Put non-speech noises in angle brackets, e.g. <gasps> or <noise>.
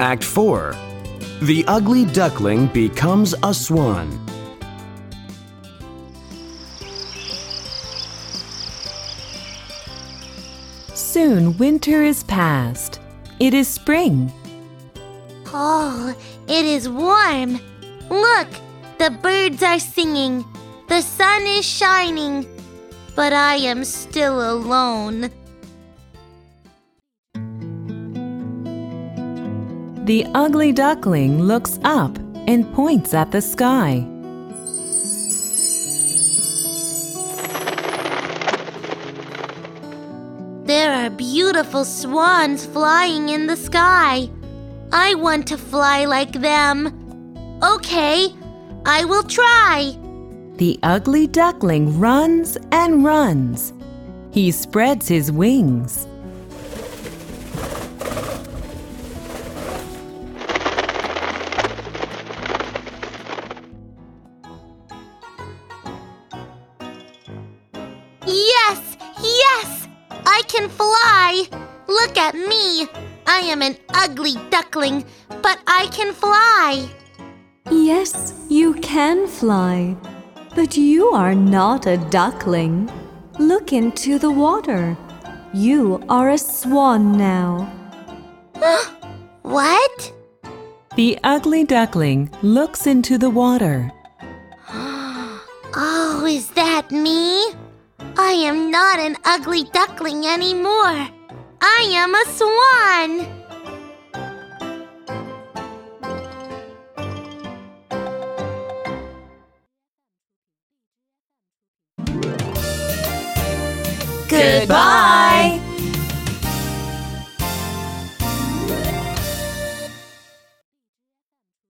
Act 4 The Ugly Duckling Becomes a Swan. Soon winter is past. It is spring. Oh, it is warm. Look, the birds are singing. The sun is shining. But I am still alone. The ugly duckling looks up and points at the sky. There are beautiful swans flying in the sky. I want to fly like them. Okay, I will try. The ugly duckling runs and runs. He spreads his wings. Yes, yes, I can fly. Look at me. I am an ugly duckling, but I can fly. Yes, you can fly. But you are not a duckling. Look into the water. You are a swan now. <gasps> What? The ugly duckling looks into the water. <gasps> Oh, is that me? I am not an ugly duckling anymore. I am a swan. Goodbye.